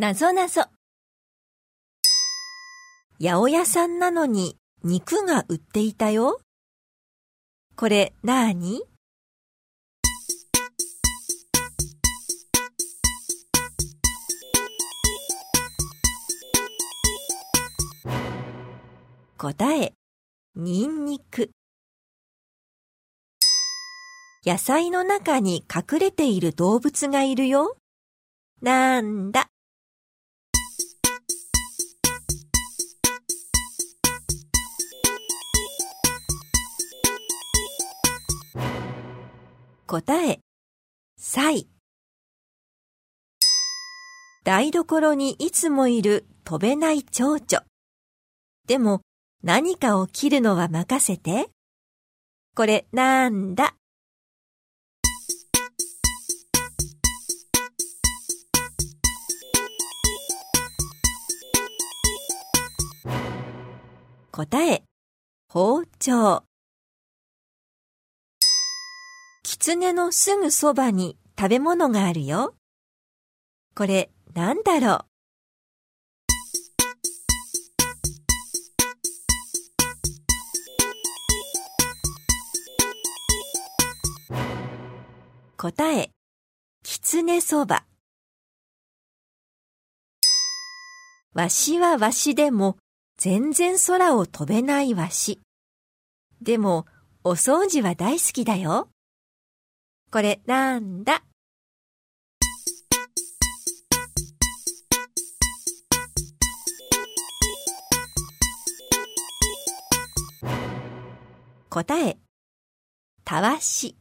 なぞなぞ。八百屋さんなのに肉が売っていたよ。これなーに？答え、ニンニク。野菜の中に隠れている動物がいるよ。なんだ？答え、サイ。台所にいつもいる飛べない蝶々。でも何かを切るのは任せて。これなんだ？答え、包丁。狐のすぐそばに食べ物があるよ。これなんだろう？答え、狐そば。わしはわしでも全然空を飛べないわし。でも、お掃除は大好きだよ。これなんだ？答え、たわし。